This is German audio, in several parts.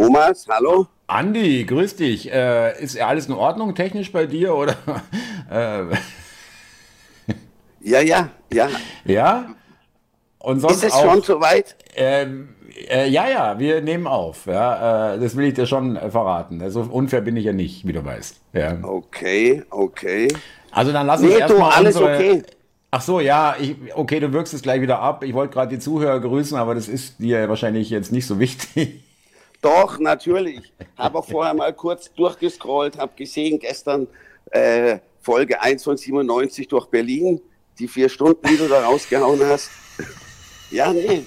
Thomas, hallo. Andi, grüß dich. Äh, ist alles in Ordnung technisch bei dir oder? äh, ja, ja, ja. Ja? Und sonst ist es auch, schon soweit? Ähm, äh, ja, ja, wir nehmen auf. Ja, äh, das will ich dir schon verraten. So also unfair bin ich ja nicht, wie du weißt. Ja. Okay, okay. Also dann lass uns nee, erstmal alles unsere, okay. Ach so, ja, ich, okay, du wirkst es gleich wieder ab. Ich wollte gerade die Zuhörer grüßen, aber das ist dir wahrscheinlich jetzt nicht so wichtig. Doch, natürlich. Habe auch vorher mal kurz durchgescrollt, habe gesehen gestern äh, Folge 1 von 97 durch Berlin, die vier Stunden, die du da rausgehauen hast. ja, nee.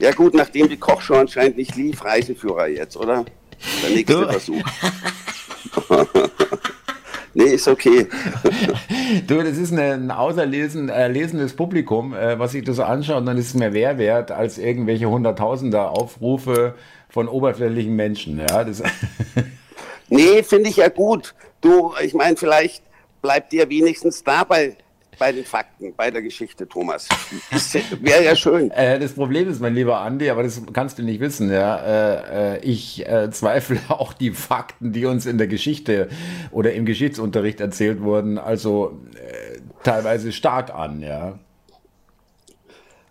Ja gut, nachdem die Kochshow anscheinend nicht lief, Reiseführer jetzt, oder? Der nächste du. Versuch. Ist okay. du, das ist ein auserlesenes Publikum, äh, was sich das anschaut, dann ist es mir mehr wert als irgendwelche Hunderttausender Aufrufe von oberflächlichen Menschen. Ja, das nee, finde ich ja gut. Du, ich meine, vielleicht bleibt dir wenigstens dabei bei den Fakten, bei der Geschichte, Thomas. Wäre ja schön. Äh, das Problem ist, mein lieber Andi, aber das kannst du nicht wissen, ja. Äh, äh ich äh, zweifle auch die Fakten, die uns in der Geschichte oder im Geschichtsunterricht erzählt wurden, also äh, teilweise stark an, ja.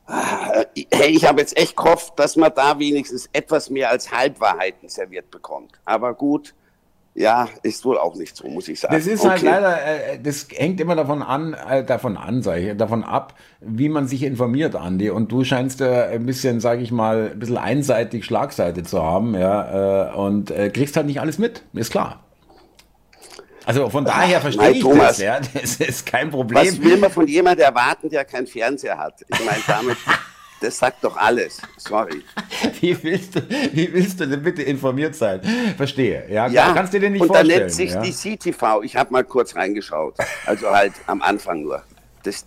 Hey, ich habe jetzt echt gehofft, dass man da wenigstens etwas mehr als Halbwahrheiten serviert bekommt. Aber gut, ja, ist wohl auch nicht so, muss ich sagen. Das ist halt okay. halt leider, äh, das hängt immer davon an, äh, davon an, sage ich, davon ab, wie man sich informiert, Andi. Und du scheinst äh, ein bisschen, sage ich mal, ein bisschen einseitig Schlagseite zu haben, ja, äh, und äh, kriegst halt nicht alles mit, ist klar. Also von daher verstehe ich Thomas, das, ja, das ist kein Problem. Was will man von jemandem erwarten, der keinen Fernseher hat? Ich meine, damit Das sagt doch alles. Sorry. Wie willst du, wie willst du denn bitte informiert sein? Verstehe. Ja, ja kannst du dir nicht und vorstellen. Und da nennt sich ja? die CTV. Ich habe mal kurz reingeschaut. Also halt am Anfang nur. Das,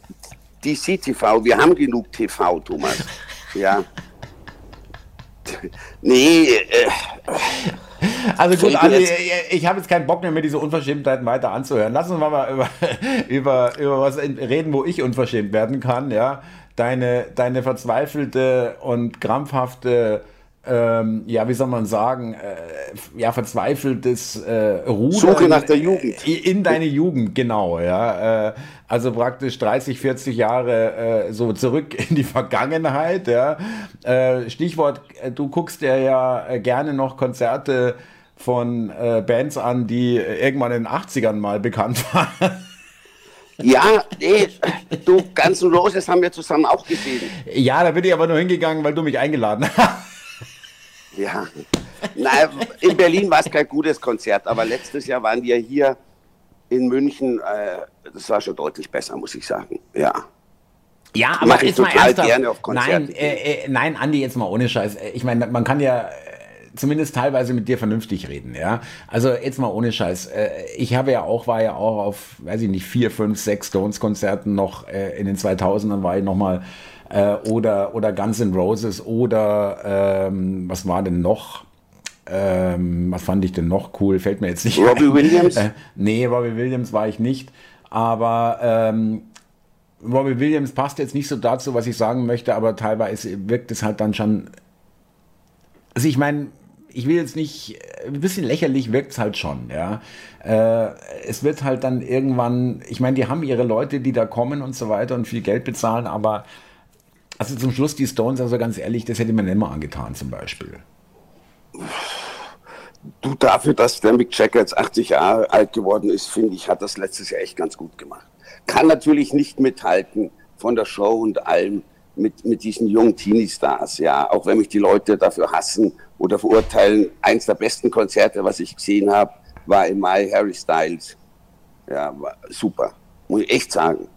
die CTV, wir haben genug TV, Thomas. Ja. Nee. Äh, also gut, Ali, ich habe jetzt keinen Bock mehr, mir diese Unverschämtheiten weiter anzuhören. Lass uns mal über, über, über was reden, wo ich unverschämt werden kann, ja deine, deine verzweifelte und krampfhafte ähm, ja, wie soll man sagen, äh, ja, verzweifeltes äh, Rudern Suche nach der Jugend. In deine Jugend, genau, ja. Äh, also praktisch 30, 40 Jahre äh, so zurück in die Vergangenheit, ja. Äh, Stichwort, äh, du guckst ja ja gerne noch Konzerte von äh, Bands an, die irgendwann in den 80ern mal bekannt waren. Ja, nee, du, Guns N' Roses haben wir zusammen auch gesehen. Ja, da bin ich aber nur hingegangen, weil du mich eingeladen hast. Ja, nein, in Berlin war es kein gutes Konzert, aber letztes Jahr waren wir hier in München, äh, das war schon deutlich besser, muss ich sagen, ja. Ja, aber jetzt mal ernsthaft. Gerne auf nein, äh, äh, nein, Andi, jetzt mal ohne Scheiß. Ich meine, man kann ja zumindest teilweise mit dir vernünftig reden, ja. Also jetzt mal ohne Scheiß. Äh, ich habe ja auch, war ja auch auf, weiß ich nicht, vier, fünf, sechs Stones-Konzerten noch äh, in den 2000ern war ich noch mal äh, oder, oder Guns N' Roses oder ähm, was war denn noch? Ähm, was fand ich denn noch cool? Fällt mir jetzt nicht Robbie ein. Williams? Äh, nee, Robbie Williams war ich nicht. Aber ähm, Robbie Williams passt jetzt nicht so dazu, was ich sagen möchte, aber teilweise wirkt es halt dann schon. Also ich meine, ich will jetzt nicht, ein bisschen lächerlich wirkt es halt schon, ja. Äh, es wird halt dann irgendwann, ich meine, die haben ihre Leute, die da kommen und so weiter und viel Geld bezahlen, aber also zum Schluss die Stones, also ganz ehrlich, das hätte man immer angetan zum Beispiel. Du dafür, dass der Mick Jagger jetzt 80 Jahre alt geworden ist, finde ich, hat das letztes Jahr echt ganz gut gemacht. Kann natürlich nicht mithalten von der Show und allem mit, mit diesen jungen Teenie-Stars, ja, auch wenn mich die Leute dafür hassen oder verurteilen. Eins der besten Konzerte, was ich gesehen habe, war im Mai Harry Styles. Ja, super, muss ich echt sagen.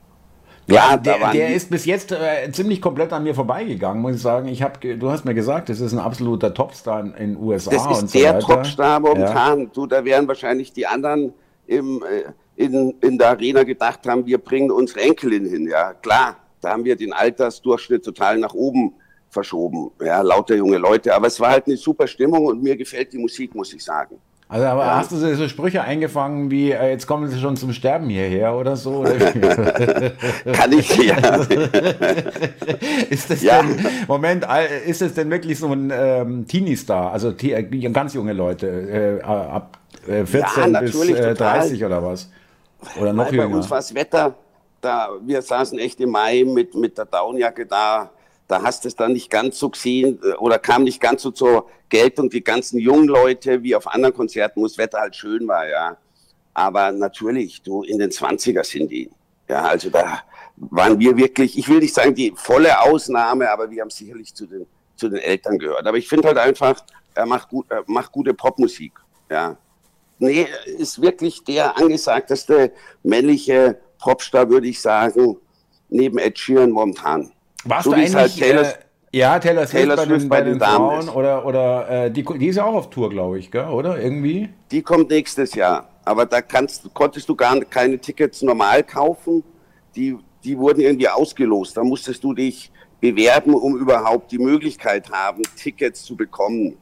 Ja, der, der ist bis jetzt äh, ziemlich komplett an mir vorbeigegangen, muss ich sagen. Ich hab, du hast mir gesagt, das ist ein absoluter Topstar in den USA. Das ist und so der weiter. Topstar momentan. Ja. Du, da wären wahrscheinlich die anderen im, äh, in, in der Arena gedacht haben, wir bringen unsere Enkelin hin. Ja, klar, da haben wir den Altersdurchschnitt total nach oben verschoben. Ja, lauter junge Leute. Aber es war halt eine super Stimmung und mir gefällt die Musik, muss ich sagen. Also, aber ja. hast du so, Sprüche eingefangen wie, äh, jetzt kommen sie schon zum Sterben hierher oder so? Oder Kann ich, ja. ist das ja. denn, Moment, ist das denn wirklich so ein ähm, Teenie-Star, also äh, ganz junge Leute, äh, ab äh, 14 ja, bis äh, 30 oder was? Oder noch Weil jünger? Bei uns war das Wetter, da, wir saßen echt im Mai mit, mit der Downjacke da, da hast du es dann nicht ganz so gesehen äh, oder kam nicht ganz so zur Geltung. Die ganzen jungen Leute, wie auf anderen Konzerten, wo das Wetter halt schön war, ja. Aber natürlich, du, in den 20er sind die. Ja, also da waren wir wirklich, ich will nicht sagen die volle Ausnahme, aber wir haben sicherlich zu den, zu den Eltern gehört. Aber ich finde halt einfach, er macht, gut, er macht gute Popmusik. Ja. Nee, ist wirklich der angesagteste männliche Popstar, würde ich sagen, neben Ed Sheeran momentan. Warst so du eigentlich, halt Taylor, äh, ja, Taylor Swift, Taylor bei, den, bei, den, Frauen oder, oder äh, die, die ist ja auch auf Tour, glaube ich, gell? oder irgendwie? Die kommt nächstes Jahr, aber da kannst, konntest du gar keine Tickets normal kaufen, die, die wurden irgendwie ausgelost, da musstest du dich bewerben, um überhaupt die Möglichkeit haben, Tickets zu bekommen.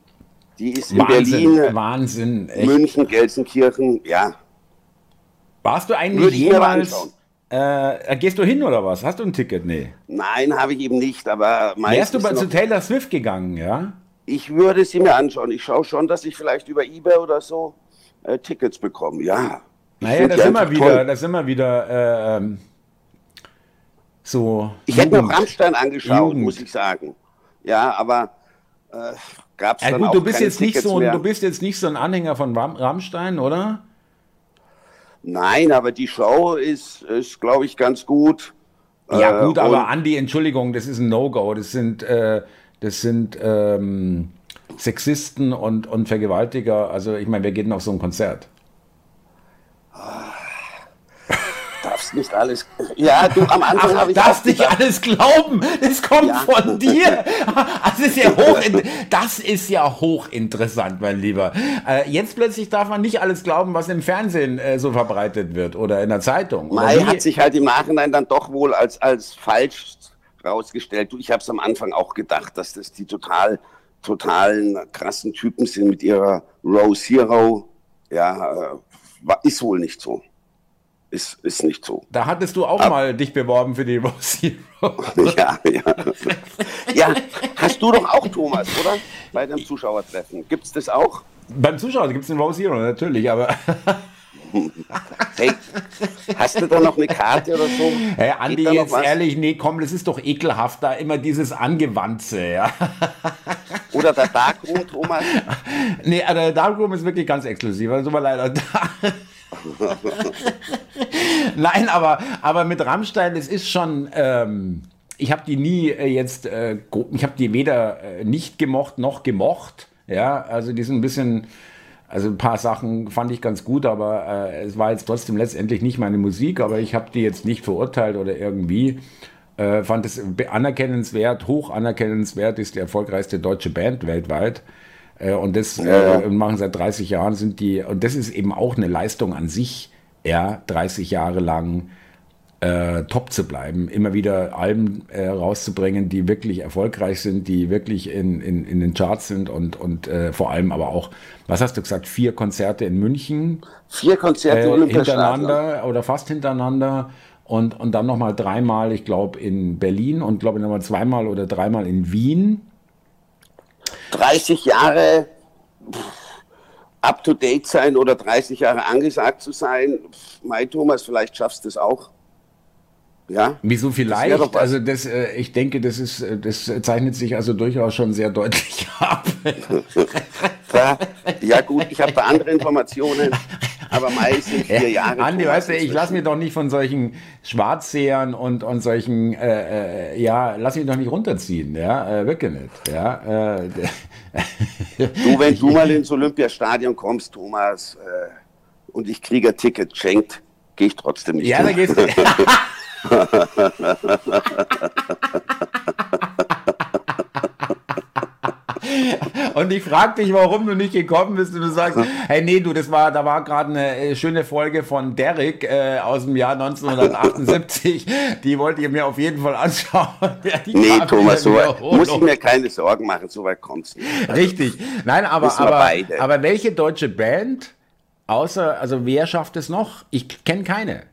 Die ist in Wahnsinn, Berlin, Wahnsinn. München, Gelsenkirchen, ja. Warst du eigentlich jemals äh, gehst du hin oder was? Hast du ein Ticket? Nee. Nein, habe ich eben nicht, aber Wärst du mal zu Taylor Swift gegangen, ja? Ich würde sie mir anschauen. Ich schaue schon, dass ich vielleicht über Ebay oder so äh, Tickets bekomme, ja. Naja, das sind, wieder, das sind wir wieder äh, ähm, so. Ich Jugend. hätte mir Rammstein angeschaut, Jugend. muss ich sagen. Ja, aber äh, gab es ja, gut, du bist jetzt nicht so, mehr. Du bist jetzt nicht so ein Anhänger von Ram Rammstein, oder? Nein, aber die Show ist, ist glaube ich, ganz gut. Ja, äh, gut, äh, aber Andi, Entschuldigung, das ist ein No-Go. Das sind, äh, das sind ähm, Sexisten und, und Vergewaltiger. Also, ich meine, wir gehen auf so ein Konzert. Darfst nicht alles. Ja, du am Anfang habe ich. Darfst nicht alles glauben. Das kommt ja. von dir. Das ist ja hoch, das ist ja hochinteressant, mein Lieber. Äh, jetzt plötzlich darf man nicht alles glauben, was im Fernsehen äh, so verbreitet wird oder in der Zeitung. Mai hat sich halt im Nachhinein dann doch wohl als, als falsch rausgestellt. Du, ich habe es am Anfang auch gedacht, dass das die total totalen krassen Typen sind mit ihrer Rose Hero. Ja, äh, ist wohl nicht so ist, ist nicht so. Da hattest du auch Ab mal dich beworben für die Rose Hero. ja, ja. Ja, hast du doch auch, Thomas, oder? Bei dem Zuschauertreffen. Gibt es das auch? Beim Zuschauer gibt es den Rose Hero, natürlich, aber. Hey, hast du da noch eine Karte oder so? Hey, Andi, jetzt ehrlich, nee, komm, das ist doch ekelhaft, da immer dieses Angewandte, ja. Oder der Darkroom, Thomas? Nee, äh, der Darkroom ist wirklich ganz exklusiv, also tut mir leid. Nein, aber, aber mit Rammstein, es ist schon. Ähm, ich habe die nie äh, jetzt, äh, ich habe die weder äh, nicht gemocht noch gemocht. Ja, also die sind ein bisschen, also ein paar Sachen fand ich ganz gut, aber äh, es war jetzt trotzdem letztendlich nicht meine Musik, aber ich habe die jetzt nicht verurteilt oder irgendwie. Äh, fand es anerkennenswert, hoch anerkennenswert, ist die erfolgreichste deutsche Band weltweit. Äh, und das äh, machen seit 30 Jahren sind die, und das ist eben auch eine Leistung an sich, ja, 30 Jahre lang äh, top zu bleiben, immer wieder Alben äh, rauszubringen, die wirklich erfolgreich sind, die wirklich in, in, in den Charts sind und, und äh, vor allem aber auch, was hast du gesagt, vier Konzerte in München? Vier Konzerte äh, hintereinander oder fast hintereinander und, und dann nochmal dreimal, ich glaube, in Berlin und glaube nochmal zweimal oder dreimal in Wien 30 Jahre up to date sein oder 30 Jahre angesagt zu sein. Mai Thomas, vielleicht schaffst du es auch. Ja. Wieso vielleicht? Das also das, äh, ich denke, das ist, äh, das zeichnet sich also durchaus schon sehr deutlich ab. ja gut, ich habe da andere Informationen. Aber meistens vier Jahre. Andi, weißt du, ich lasse mir doch nicht von solchen Schwarzsehern und, und solchen, äh, äh, ja, lass mich doch nicht runterziehen, ja, äh, wirklich nicht, ja. Äh, du, wenn du mal ins Olympiastadion kommst, Thomas, äh, und ich kriege ein Ticket schenkt, gehe ich trotzdem nicht. Ja, hin. da gehst du. und ich frage dich, warum du nicht gekommen bist und du sagst, hey, nee, du, das war, da war gerade eine äh, schöne Folge von Derek äh, aus dem Jahr 1978. die wollte ich mir auf jeden Fall anschauen. Ja, nee, Thomas, so muss ich mir keine Sorgen machen, so weit kommt's nicht. Also, Richtig. Nein, aber, aber, aber welche deutsche Band, außer, also wer schafft es noch? Ich kenne keine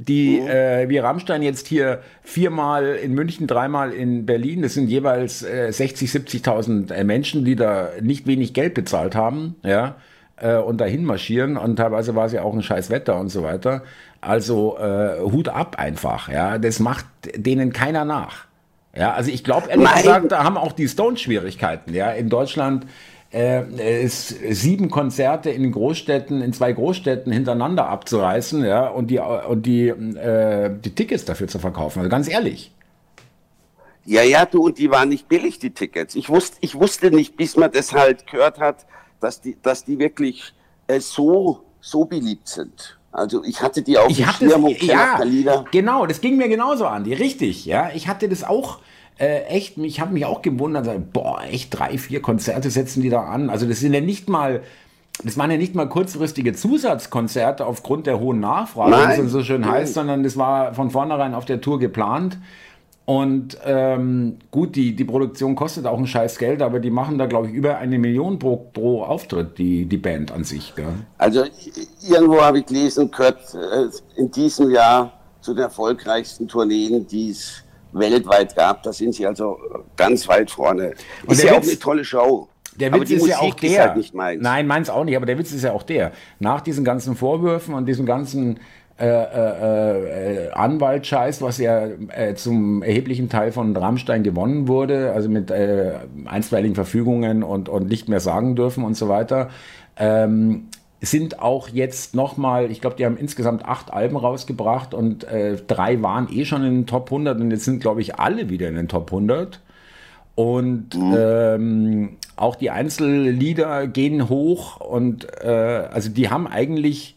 die mhm. äh, wie Rammstein jetzt hier viermal in München, dreimal in Berlin, das sind jeweils äh, 60, 70.000 äh, Menschen, die da nicht wenig Geld bezahlt haben, ja, äh, und dahin marschieren und teilweise war es ja auch ein scheiß Wetter und so weiter. Also äh, Hut ab einfach, ja, das macht denen keiner nach. Ja, also ich glaube ehrlich Nein. gesagt, da haben auch die Stones Schwierigkeiten, ja, in Deutschland äh, sieben Konzerte in Großstädten, in zwei Großstädten hintereinander abzureißen, ja, und die, und die, äh, die Tickets dafür zu verkaufen. Also ganz ehrlich. Ja, ja, du, und die waren nicht billig, die Tickets. Ich wusste, ich wusste nicht, bis man das halt gehört hat, dass die, dass die wirklich äh, so, so beliebt sind. Also ich hatte die auch ich hatte Schirm es, ja, Genau, das ging mir genauso an, die richtig, ja. Ich hatte das auch äh, echt, ich habe mich auch gewundert, boah, echt drei, vier Konzerte setzen die da an. Also das sind ja nicht mal, das waren ja nicht mal kurzfristige Zusatzkonzerte aufgrund der hohen Nachfrage, wie es so schön heißt, sondern das war von vornherein auf der Tour geplant. Und ähm, gut, die, die Produktion kostet auch ein scheiß Geld, aber die machen da, glaube ich, über eine Million pro, pro Auftritt, die, die Band an sich. Gell? Also irgendwo habe ich gelesen, gehört äh, in diesem Jahr zu den erfolgreichsten Tourneen, die es weltweit gab. Da sind sie also ganz weit vorne. Und ist ja auch eine tolle Show. Der Witz ist Musik ja auch der. Halt nicht meins. Nein, meins auch nicht, aber der Witz ist ja auch der. Nach diesen ganzen Vorwürfen und diesem ganzen äh, äh, äh, Anwaltscheiß, was ja äh, zum erheblichen Teil von Rammstein gewonnen wurde, also mit äh, einstweiligen Verfügungen und, und nicht mehr sagen dürfen und so weiter, ähm, sind auch jetzt nochmal, ich glaube, die haben insgesamt acht Alben rausgebracht und äh, drei waren eh schon in den Top 100 und jetzt sind, glaube ich, alle wieder in den Top 100. Und mhm. ähm, auch die Einzellieder gehen hoch und äh, also die haben eigentlich,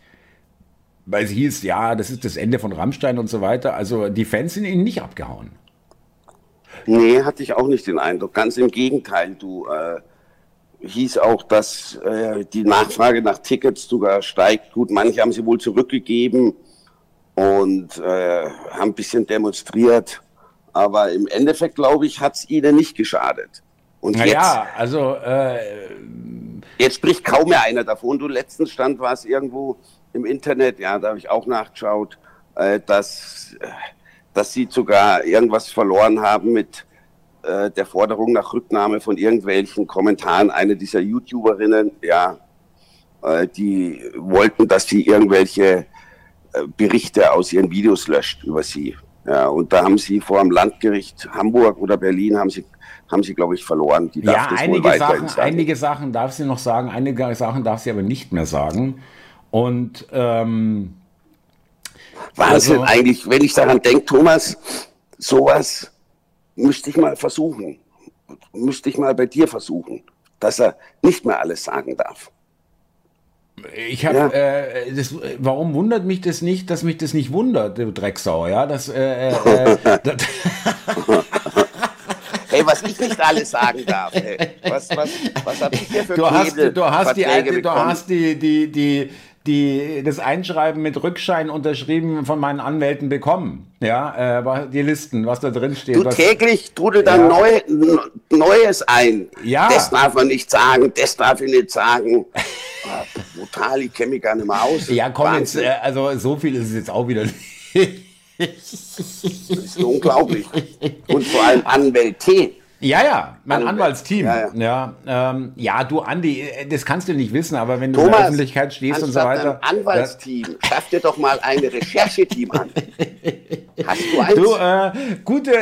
weil es hieß, ja, das ist das Ende von Rammstein und so weiter, also die Fans sind ihnen nicht abgehauen. Nee, hatte ich auch nicht den Eindruck. Ganz im Gegenteil, du. Äh hieß auch, dass äh, die Nachfrage nach Tickets sogar steigt. Gut, manche haben sie wohl zurückgegeben und äh, haben ein bisschen demonstriert. Aber im Endeffekt, glaube ich, hat es ihnen nicht geschadet. Und Na jetzt, also äh, jetzt spricht kaum mehr einer davon. Du letzten Stand war es irgendwo im Internet, ja, da habe ich auch nachgeschaut, äh, dass, äh, dass sie sogar irgendwas verloren haben mit äh, der Forderung nach Rücknahme von irgendwelchen Kommentaren. Eine dieser YouTuberinnen, ja, äh, die wollten, dass sie irgendwelche äh, Berichte aus ihren Videos löscht über sie. Ja, und da haben sie vor dem Landgericht Hamburg oder Berlin haben sie haben sie, glaube ich, verloren. Die ja, einige Sachen, sagen. einige Sachen darf sie noch sagen, einige Sachen darf sie aber nicht mehr sagen. Und ähm, Wahnsinn, also, eigentlich, wenn ich daran denke, Thomas, sowas müsste ich mal versuchen, müsste ich mal bei dir versuchen, dass er nicht mehr alles sagen darf. Ich habe, ja. äh, das, warum wundert mich das nicht, dass mich das nicht wundert, du Drecksau, ja? Das, äh, äh, äh Ey, was ich nicht alles sagen darf. Ey. Was, was, was habe ich hier für du hast, du hast die, du hast die, die, die, die das Einschreiben mit Rückschein unterschrieben von meinen Anwälten bekommen. Ja, äh, die Listen, was da drin steht. Du was, täglich trudelt da ja. neu, Neues ein. Ja. Das darf man nicht sagen, das darf ich nicht sagen. Brutal, ich kenne mich gar nicht mehr aus. Ja, komm jetzt, äh, also so viel ist es jetzt auch wieder nicht. Das ist unglaublich. Und vor allem Anwälte ja, ja, mein Anwalt. Anwaltsteam. Ja, ja. Ja, ähm, ja, du Andi, das kannst du nicht wissen, aber wenn du Thomas, in der Öffentlichkeit stehst und so weiter. Anwaltsteam, ja. schaff dir doch mal ein Rechercheteam an. Hast du eins? Du, äh, gute,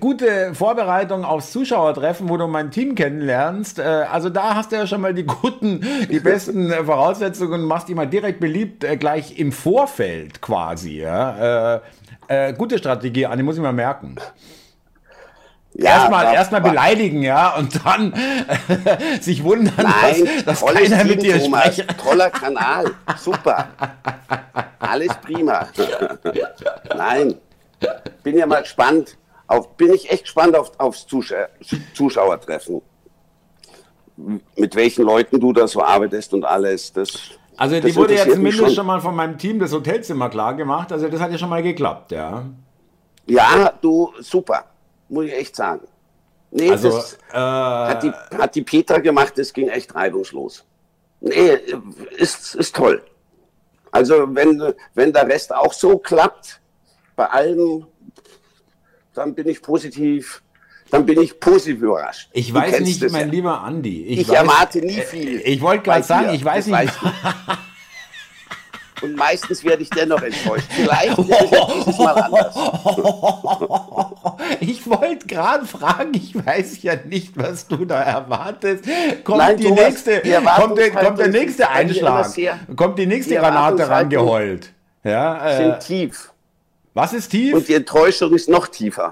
gute Vorbereitung aufs Zuschauertreffen, wo du mein Team kennenlernst. Äh, also da hast du ja schon mal die guten, die besten äh, Voraussetzungen und machst die mal direkt beliebt, äh, gleich im Vorfeld quasi. Ja? Äh, äh, gute Strategie, Andi, muss ich mal merken. Ja, erstmal erstmal beleidigen, ja, und dann äh, sich wundern, Nein, dass, dass keiner mit dir spricht. Toller Kanal, super. Alles prima. Nein, bin ja mal gespannt, auf, bin ich echt gespannt auf, aufs Zuschauer, Zuschauertreffen. mit welchen Leuten du da so arbeitest und alles. Das, also die das wurde ja zumindest schon. schon. mal von meinem Team das Hotelzimmer klar gemacht. Also das hat ja schon mal geklappt, ja. Ja, du, super, muss ich echt sagen. Nee, Also das äh, hat, die, hat die Petra gemacht, das ging echt reibungslos. Nee, ist, ist toll. Also wenn, wenn der Rest auch so klappt, bei allem, dann bin ich positiv, dann bin ich positiv überrascht. ich weiß nicht, mein ja. lieber Andi. Ich weiß- erwarte nie äh, viel Ich wollte bei gerade sagen, dir, ich weiß das nicht. weißt Und meistens werde ich dennoch enttäuscht. Vielleicht ist es ja dieses Mal anders. Ich wollte gerade fragen, ich weiß ja nicht, was du da erwartest. Kommt Nein, die Thomas, nächste, die kommt der, kommt der nächste Einschlag, sehr- kommt die nächste die Granate rangeheult. Ja, äh, Sind tief. was ist tief? Und die Enttäuschung ist noch tiefer.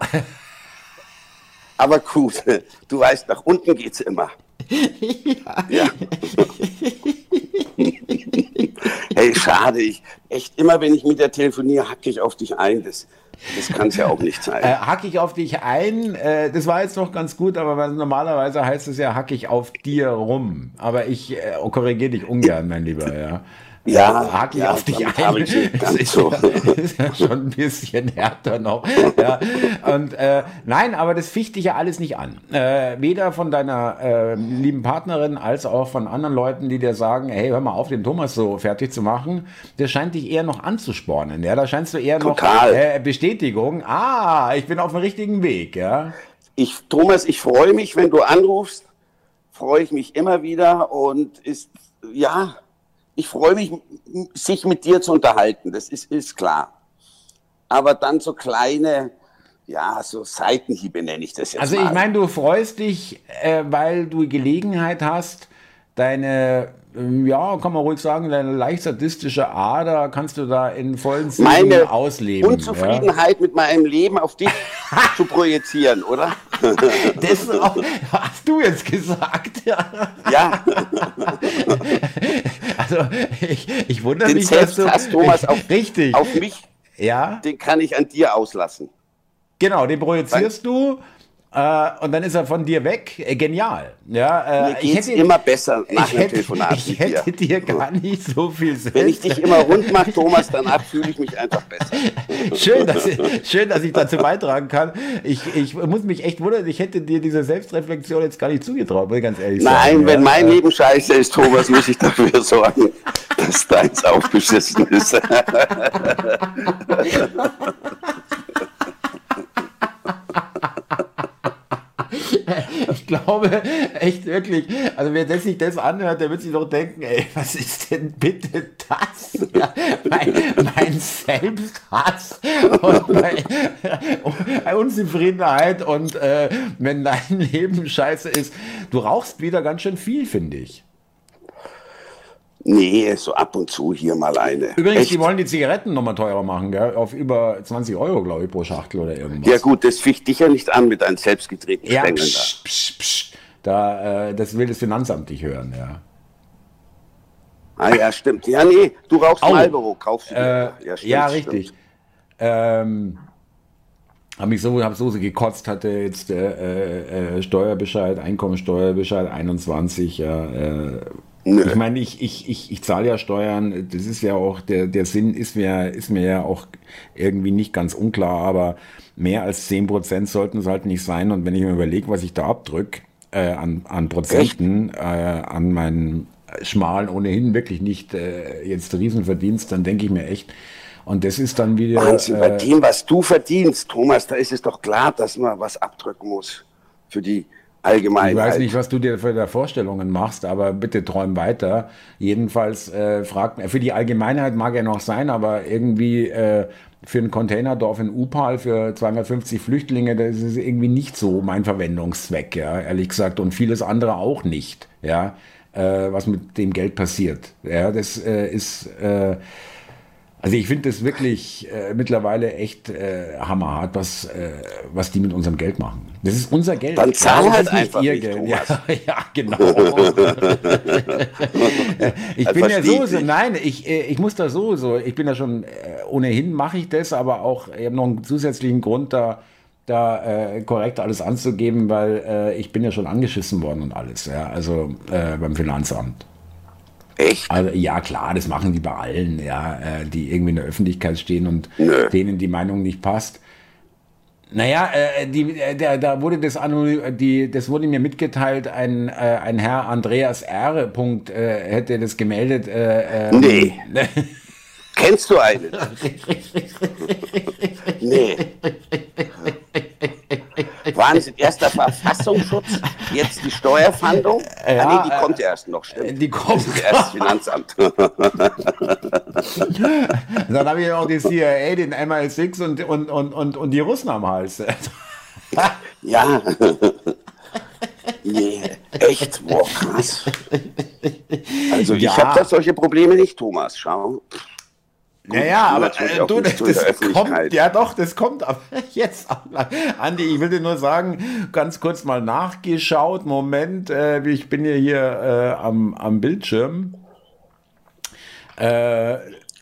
Aber gut, du weißt, nach unten geht's immer. Ja. Hey, schade. Ich, echt, immer wenn ich mit dir telefoniere, hacke ich auf dich ein. Das, das kann es ja auch nicht sein. äh, hack ich auf dich ein. Äh, das war jetzt noch ganz gut, aber normalerweise heißt es ja, hack ich auf dir rum. Aber ich äh, korrigiere dich ungern, mein Lieber. Ja. Ja, ich ja, auf dich ein. Das ist, so. ja, ist ja schon ein bisschen härter noch. Ja. Und äh, nein, aber das ficht dich ja alles nicht an. Äh, weder von deiner äh, lieben Partnerin als auch von anderen Leuten, die dir sagen, hey, hör mal auf, den Thomas so fertig zu machen. Der scheint dich eher noch anzuspornen. Ja, da scheinst du eher Total. noch äh, Bestätigung. Ah, ich bin auf dem richtigen Weg. Ja. Ich, Thomas, ich freue mich, wenn du anrufst. Freue ich mich immer wieder und ist, ja, ich freue mich, sich mit dir zu unterhalten. Das ist, ist klar. Aber dann so kleine, ja, so Seitenhiebe nenne ich das jetzt Also mal. ich meine, du freust dich, äh, weil du Gelegenheit hast, deine, ähm, ja, kann man ruhig sagen, deine leicht sadistische Ader kannst du da in vollen Zügen meine ausleben. Unzufriedenheit mit meinem Leben auf dich zu projizieren, oder? Ja? Das auch, hast du jetzt gesagt. Ja. Also ich, ich wundere den mich, dass du... Thomas, auf, richtig. auf mich, ja, den kann ich an dir auslassen. genau, den projizierst du äh, und dann ist er von dir weg. Äh, genial. Ja, äh, Mir geht's immer besser nach ich hätte, Telefonat ich hätte dir. dir gar nicht so viel Selbst Wenn ich dich immer rund mache, Thomas, dann fühle ich mich einfach besser. Schön, dass, schön, dass ich dazu beitragen kann. Ich, ich muss mich echt wundern, ich hätte dir diese Selbstreflexion jetzt gar nicht zugetraut, muss ich ganz ehrlich sagen. Nein, wenn ja. mein Leben scheiße ist, Thomas, muss ich dafür sorgen, dass deins auch beschissen ist. Ich glaube, echt wirklich, also wer das sich das anhört, der wird sich doch denken, ey, was ist denn bitte das? Ja, mein, mein Selbsthass und meine Unzufriedenheit und äh, wenn dein Leben scheiße ist, du rauchst wieder ganz schön viel, finde ich. Nee, so ab und zu hier mal eine. Übrigens, Echt? die wollen die Zigaretten nochmal teurer machen, gell? auf über 20 Euro, glaube ich, pro Schachtel oder irgendwas. Ja gut, das ficht dich ja nicht an mit deinen selbstgetretenen Ja, Stängeln psch, psch, psch. Da, äh, das will das Finanzamt nicht hören, ja. Ah ja, stimmt. Ja, nee, du rauchst Au. Marlboro, kaufst du. Äh, ja, stimmt, ja, richtig. Ähm, habe mich so, hab so gekotzt, hatte jetzt äh, äh, Steuerbescheid, Einkommensteuerbescheid 21, ja. Äh, Nö. ich meine, ich, ich, ich, ich zahle ja Steuern, das ist ja auch, der, der Sinn ist mir, ist mir ja auch irgendwie nicht ganz unklar, aber mehr als 10% sollten es halt nicht sein. Und wenn ich mir überlege, was ich da abdrück äh, an, an Prozenten, äh, an meinen schmalen, ohnehin wirklich nicht äh, jetzt Riesenverdienst, dann denke ich mir echt, und das ist dann wieder. Wahnsinn, bei äh, dem, was du verdienst, Thomas, da ist es doch klar, dass man was abdrücken muss für die Allgemeinheit. Ich weiß nicht, was du dir für da Vorstellungen machst, aber bitte träum weiter. Jedenfalls äh, fragt für die Allgemeinheit mag er noch sein, aber irgendwie äh, für ein Containerdorf in Upal für 250 Flüchtlinge, das ist irgendwie nicht so mein Verwendungszweck, ja, ehrlich gesagt, und vieles andere auch nicht, ja, äh, was mit dem Geld passiert. Ja, das äh, ist äh, also ich finde das wirklich äh, mittlerweile echt äh, hammerhart, was, äh, was die mit unserem Geld machen. Das ist unser Geld. Dann zahl das halt einfach ihr nicht, Geld. Ja, ja, genau. ich Das bin ja so, so nein, ich, äh, ich muss da so, so, ich bin da schon, äh, ohnehin mache ich das, aber auch, ich habe noch einen zusätzlichen Grund da, da äh, korrekt alles anzugeben, weil äh, ich bin ja schon angeschissen worden und alles, ja, also beim Finanzamt. Echt? Also, ja, klar, das machen die bei allen, ja, äh, die irgendwie in der Öffentlichkeit stehen und Nö. denen die Meinung nicht passt. Naja, äh, die, äh, der, da wurde das, die, das wurde mir mitgeteilt, ein, äh, ein Herr Andreas R. Punkt, äh, hätte das gemeldet. Äh, ähm, nee. Kennst du einen? nee. Wahnsinn, erst der Verfassungsschutz, jetzt die Steuerfahndung. Ja, ah, nee, die kommt erst noch, stimmt. Die kommt das erst Finanzamt. Dann habe ich auch die CIA, den MI6 und, und, und, und, und die Russen am Hals. ja. Nee, echt, boah, krass. Also ja. ich habe da solche Probleme nicht, Thomas. Schau. Ja, ja, aber äh, du, das, das kommt, ja doch, das kommt aber jetzt. Andi, ich will dir nur sagen, ganz kurz mal nachgeschaut. Moment, äh, ich bin ja hier äh, am, am Bildschirm. Äh,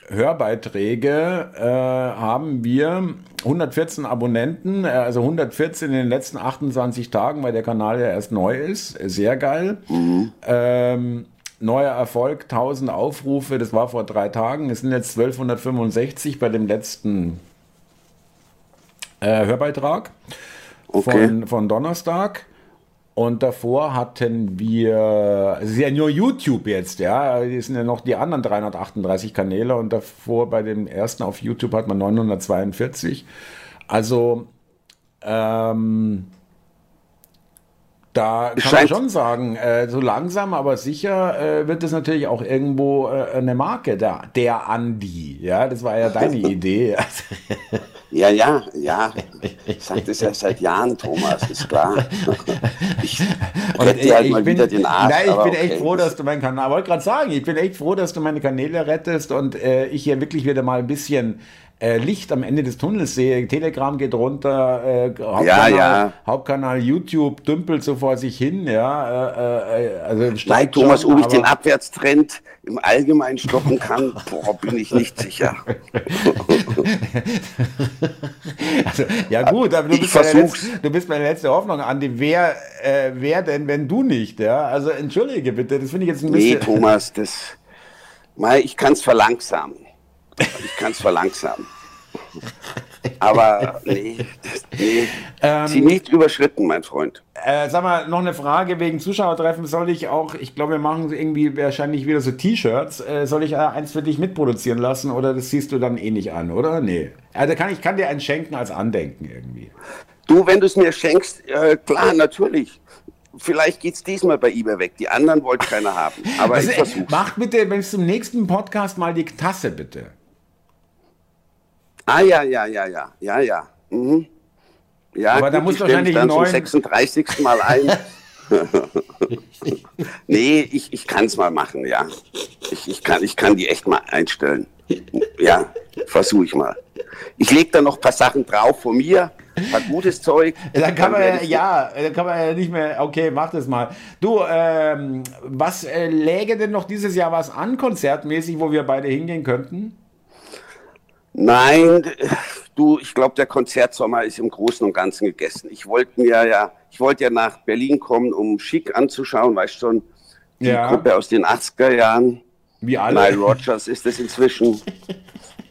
Hörbeiträge äh, haben wir 114 Abonnenten, äh, also 114 in den letzten 28 Tagen, weil der Kanal ja erst neu ist. Sehr geil. Mhm. Ähm, neuer Erfolg, 1000 Aufrufe, das war vor drei Tagen. Es sind jetzt 1265 bei dem letzten äh, Hörbeitrag okay. von, von Donnerstag. Und davor hatten wir, es ist ja nur YouTube jetzt, ja, es sind ja noch die anderen 338 Kanäle und davor bei dem ersten auf YouTube hat man 942. Also, ähm, da kann man schon sagen, äh, so langsam, aber sicher äh, wird es natürlich auch irgendwo äh, eine Marke, der, der Andi. Ja, das war ja deine Idee. ja, ja, ja. Ich sage das ja seit Jahren, Thomas, ist klar. Ich rette halt mal bin, wieder den Arsch. Nein, ich bin okay. echt froh, dass du meinen Kanal, wollte gerade sagen, ich bin echt froh, dass du meine Kanäle rettest und äh, ich hier wirklich wieder mal ein bisschen äh, Licht am Ende des Tunnels sehe. Telegram geht runter, äh, Hauptkanal, ja, ja. Hauptkanal YouTube dümpelt so vor sich hin. Ja, äh, äh also Nein, Thomas, ob ich den Abwärtstrend im Allgemeinen stoppen kann, boah, bin ich nicht sicher. also, ja gut, aber du bist, letzte, du bist, meine letzte Hoffnung, Andi. Wer, äh, wer denn, wenn du nicht? Ja? Also entschuldige bitte, das finde ich jetzt ein bisschen... Nee, Thomas, das... Mal, ich kann es verlangsamen. Ich kann es verlangsamen. Aber nee, das, nee. Ähm, sie nicht überschritten, mein Freund. Äh, sag mal, noch eine Frage wegen Zuschauertreffen. Soll ich auch, ich glaube, wir machen irgendwie wahrscheinlich wieder so T-Shirts. Äh, soll ich äh, eins für dich mitproduzieren lassen oder das siehst du dann eh nicht an, oder? Nee. Also kann ich kann dir eins schenken als Andenken irgendwie. Du, wenn du es mir schenkst, äh, klar, natürlich vielleicht geht es diesmal bei eBay weg. Die anderen wollte keiner haben. Aber also, ich versuch's. Mach bitte, wenn es zum nächsten Podcast mal die Tasse bitte. Ah, ja, ja, ja, ja, ja, ja. Mhm. Ja, aber gut, da muss wahrscheinlich dann zum 36. Mal ein. nee, ich, ich kann es mal machen, ja. Ich, ich, kann, ich kann die echt mal einstellen. Ja, versuche ich mal. Ich lege da noch ein paar Sachen drauf von mir, ein paar gutes Zeug. Dann kann man ja, ja, dann kann man ja nicht mehr, okay, mach das mal. Du, ähm, was äh, läge denn noch dieses Jahr was an, konzertmäßig, wo wir beide hingehen könnten? Nein, du, ich glaube, der Konzertsommer ist im Großen und Ganzen gegessen. Ich wollte mir ja, ich wollte ja nach Berlin kommen, um Schick anzuschauen, weißt schon, die ja. Gruppe aus den 80er Jahren. Wie alle. Nile Rogers ist es inzwischen.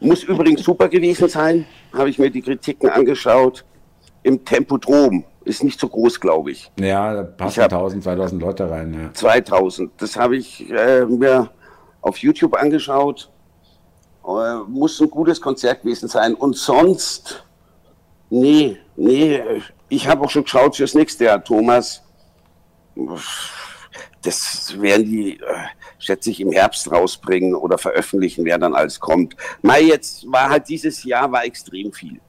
Muss übrigens super gewesen sein, habe ich mir die Kritiken angeschaut. Im Tempodrom ist nicht so groß, glaube ich. Ja, da passen 1000, 2000 Leute rein. Ja. 2000, das habe ich äh, mir auf YouTube angeschaut äh, muss ein gutes Konzert gewesen sein. Und sonst, nee, nee, ich habe auch schon geschaut fürs nächste Jahr, Thomas. Das werden die, äh, schätze ich, im Herbst rausbringen oder veröffentlichen, wer dann alles kommt. Mai, jetzt war halt dieses Jahr war extrem viel.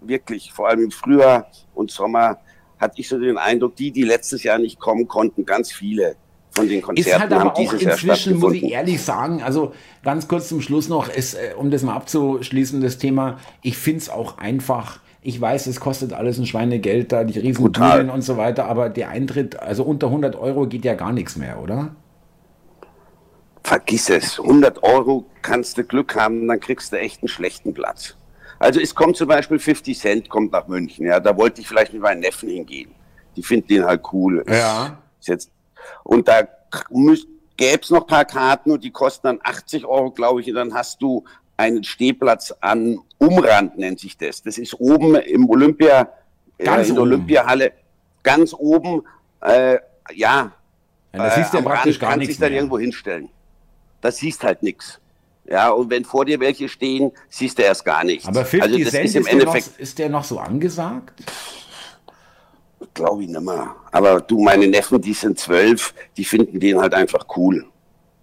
Wirklich, vor allem im Frühjahr und Sommer hatte ich so den Eindruck, die, die letztes Jahr nicht kommen konnten, ganz viele von den Konzerten ist halt aber auch inzwischen, muss ich ehrlich sagen, also ganz kurz zum Schluss noch, ist, äh, um das mal abzuschließen, das Thema, ich finde es auch einfach, ich weiß, es kostet alles ein Schweinegeld da, die riesen Bühnen und so weiter, aber der Eintritt, also unter 100 Euro geht ja gar nichts mehr, oder? Vergiss es, 100 Euro kannst du Glück haben, dann kriegst du echt einen schlechten Platz. Also es kommt zum Beispiel 50 Cent kommt nach München, ja, da wollte ich vielleicht mit meinen Neffen hingehen. Die finden den halt cool. Ja. Ist jetzt, und da gäbe es noch ein paar Karten und die kosten dann 80 Euro, glaube ich, und dann hast du einen Stehplatz an Umrand, nennt sich das. Das ist oben im Olympia, äh, Ganz in der. Olympiahalle, ganz oben, äh, ja. Ja, das siehst du am praktisch Rand gar kannst dich dann irgendwo hinstellen. Das siehst halt nichts. Ja, und wenn vor dir welche stehen, siehst du erst gar nichts. Aber 50 also das Cent ist im ist, der noch, Endeffekt, ist der noch so angesagt? Glaube ich nicht mehr. Aber du, meine Neffen, die sind zwölf, die finden den halt einfach cool.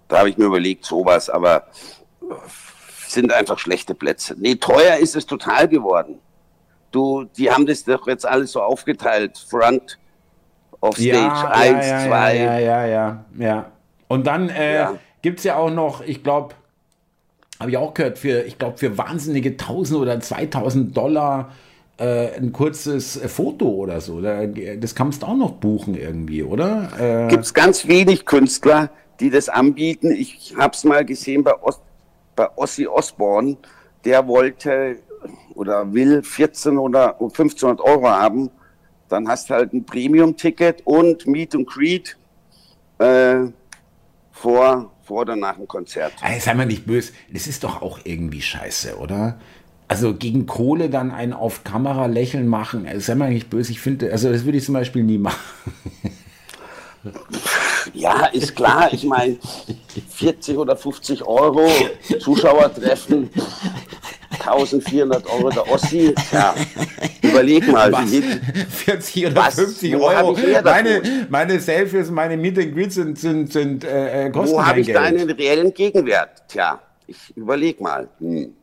Da habe ich mir überlegt, sowas, aber äh, sind einfach schlechte Plätze. Nee, teuer ist es total geworden. Du, die haben das doch jetzt alles so aufgeteilt. Front of Stage 1, ja, 2. Ja, ja, ja, ja, ja. Und dann äh, Ja. gibt es ja auch noch, ich glaube, habe ich auch gehört, für, ich glaube, für wahnsinnige 1000 oder 2000 Dollar äh, ein kurzes äh, Foto oder so. Da, das kannst du auch noch buchen irgendwie, oder? Äh, Gibt es ganz wenig Künstler, die das anbieten. Ich habe es mal gesehen bei, Os bei Ossi Osborne. Der wollte oder will 14 oder 1500 Euro haben. Dann hast du halt ein Premium-Ticket und Meet and Greet äh, vor, vor oder nach dem Konzert. Ey, sei mal nicht böse, das ist doch auch irgendwie scheiße, oder? Also gegen Kohle dann ein auf Kamera lächeln machen, ey, sei mal nicht böse, ich finde, also das würde ich zum Beispiel nie machen. Ja, ist klar. Ich meine, 40 oder 50 Euro Zuschauertreffen, 1400 Euro der Ossi. Ja, überleg mal. Was? Wie, 40 oder Was? 50 Wo Euro. Meine, meine Selfies, meine Meet and Greets sind, sind, sind äh, äh, kosten wo habe ich Geld. da einen reellen Gegenwert? Tja, ich überleg mal. Hm.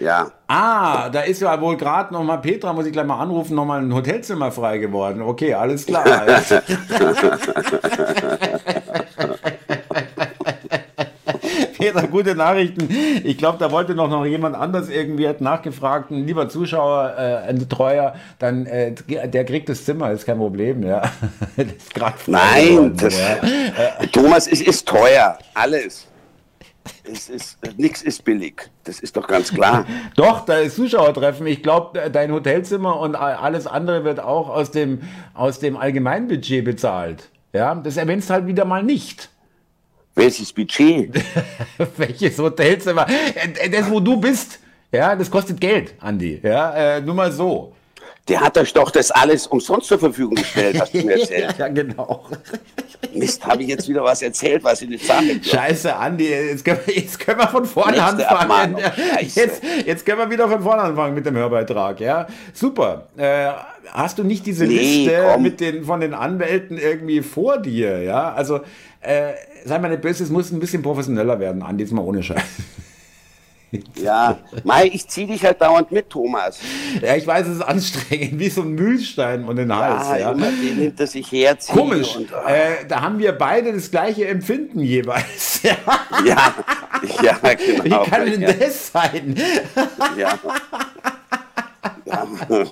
Ja, Ah, da ist ja wohl gerade noch mal Petra, muss ich gleich mal anrufen, noch mal ein Hotelzimmer frei geworden. Okay, alles klar. Petra, gute Nachrichten. Ich glaube, da wollte noch, noch jemand anders irgendwie hat nachgefragt. Ein lieber Zuschauer, äh, ein Treuer, dann äh, der kriegt das Zimmer, ist kein Problem. Ja. Das nein, geworden, das, ja. Thomas, es ist teuer. Alles. Es ist, nichts ist billig. Das ist doch ganz klar. Doch, da ist Zuschauertreffen. Ich glaube, dein Hotelzimmer und alles andere wird auch aus dem, aus dem Allgemeinbudget bezahlt. Ja, das erwähnst halt wieder mal nicht. Welches Budget? Welches Hotelzimmer? Äh, Das, wo du bist, ja, das kostet Geld, Andi. Ja, äh, nur mal so. Der hat euch doch das alles umsonst zur Verfügung gestellt, hast du mir erzählt. ja, genau. Mist, habe ich jetzt wieder was erzählt, was nicht sagen darf. Scheiße, Andi, jetzt können, wir, jetzt können wir von vorne Nächste anfangen. Jetzt, jetzt können wir wieder von vorne anfangen mit dem Hörbeitrag. Ja, super. Äh, hast du nicht diese Nee, Liste komm. mit den, von den Anwälten irgendwie vor dir? Ja, also, äh, sei mal nicht böse, es muss ein bisschen professioneller werden, Andi, jetzt mal ohne Scheiß. Ja, Mai, ich ziehe dich halt dauernd mit, Thomas. Ja, ich weiß, es ist anstrengend, wie so ein Mühlstein und den Hals. Ah, Ja. immer den hinter sich herziehen. Komisch. Und, ah, äh, da haben wir beide das gleiche Empfinden jeweils. Ja. ja, ja, genau. Wie kann denn ja, das sein? ja. Ja.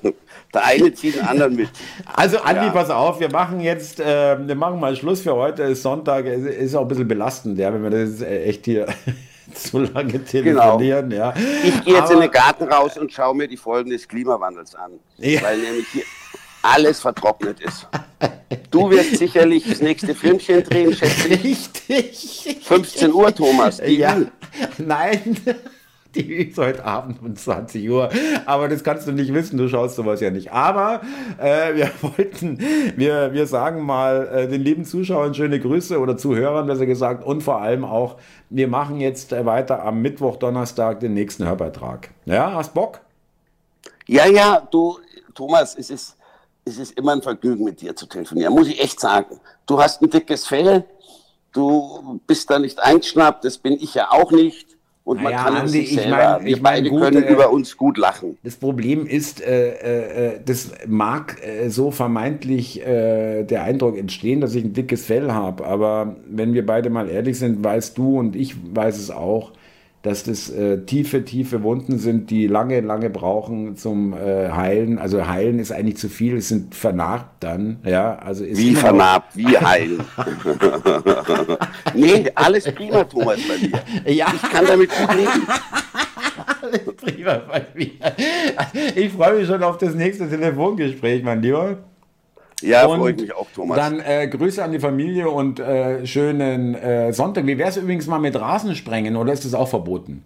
Der eine zieht den anderen mit. Also Andi, Ja. pass auf, wir machen jetzt, äh, wir machen mal Schluss für heute. Es ist Sonntag, es ist auch ein bisschen belastend, ja, wenn wir das äh, echt hier zu lange telefonieren. Ja. Ich gehe jetzt in Aber- den Garten raus und schaue mir die Folgen des Klimawandels an. Ja. Weil nämlich hier alles vertrocknet ist. Du wirst sicherlich das nächste Filmchen drehen, schätze ich. Richtig. 15 Uhr, Thomas. Ja, nein. Die ist heute Abend um 20 Uhr. Aber das kannst du nicht wissen, du schaust sowas ja nicht. Aber äh, wir wollten, wir, wir sagen mal äh, den lieben Zuschauern schöne Grüße oder Zuhörern besser gesagt und vor allem auch, wir machen jetzt weiter am Mittwoch, Donnerstag den nächsten Hörbeitrag. Ja, hast Bock? Ja, ja, du, Thomas, es ist, es ist immer ein Vergnügen, mit dir zu telefonieren, muss ich echt sagen. Du hast ein dickes Fell, du bist da nicht eingeschnappt, das bin ich ja auch nicht. Und man Naja, kann Andi, sich ich selber. mein- Wir ich mein, beide gut, können äh, über uns gut lachen. Das Problem ist, äh, äh, das mag äh, so vermeintlich äh, der Eindruck entstehen, dass ich ein dickes Fell habe. Aber wenn wir beide mal ehrlich sind, weißt du und ich weiß es auch, dass das äh, tiefe, tiefe Wunden sind, die lange, lange brauchen zum äh, Heilen. Also heilen ist eigentlich zu viel, es sind vernarbt dann. Ja, also ist Wie vernarbt, wie heilen. nee, alles prima, Thomas, bei dir. Ja. Ich kann damit gut leben. Alles prima bei mir. Ich freue mich schon auf das nächste Telefongespräch, mein Lieber. Ja, freue ich mich auch, Thomas. Dann äh, Grüße an die Familie und äh, schönen äh, Sonntag. Wie wäre es übrigens mal mit Rasensprengen oder ist das auch verboten?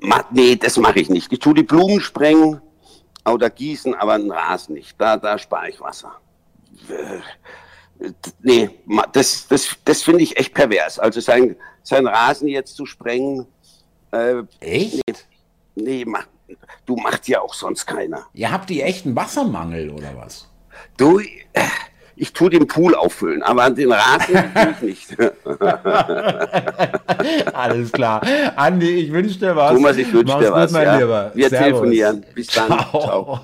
Ma, nee, das mache ich nicht. Ich tue die Blumen sprengen oder gießen, aber einen Rasen nicht. Da, da spare ich Wasser. Nee, das, das, das finde ich echt pervers. Also sein, sein Rasen jetzt zu sprengen. Äh, echt? Nee, nee mach, du macht ja auch sonst keiner. Ihr habt die echten Wassermangel oder was? Du, ich tue den Pool auffüllen, aber den Rasen tue ich nicht. Alles klar. Andi, ich wünsche dir was. Thomas, ich wünsche dir was. Gut, mein ja. Lieber. Wir Servus. telefonieren. Bis dann. Ciao. Ciao.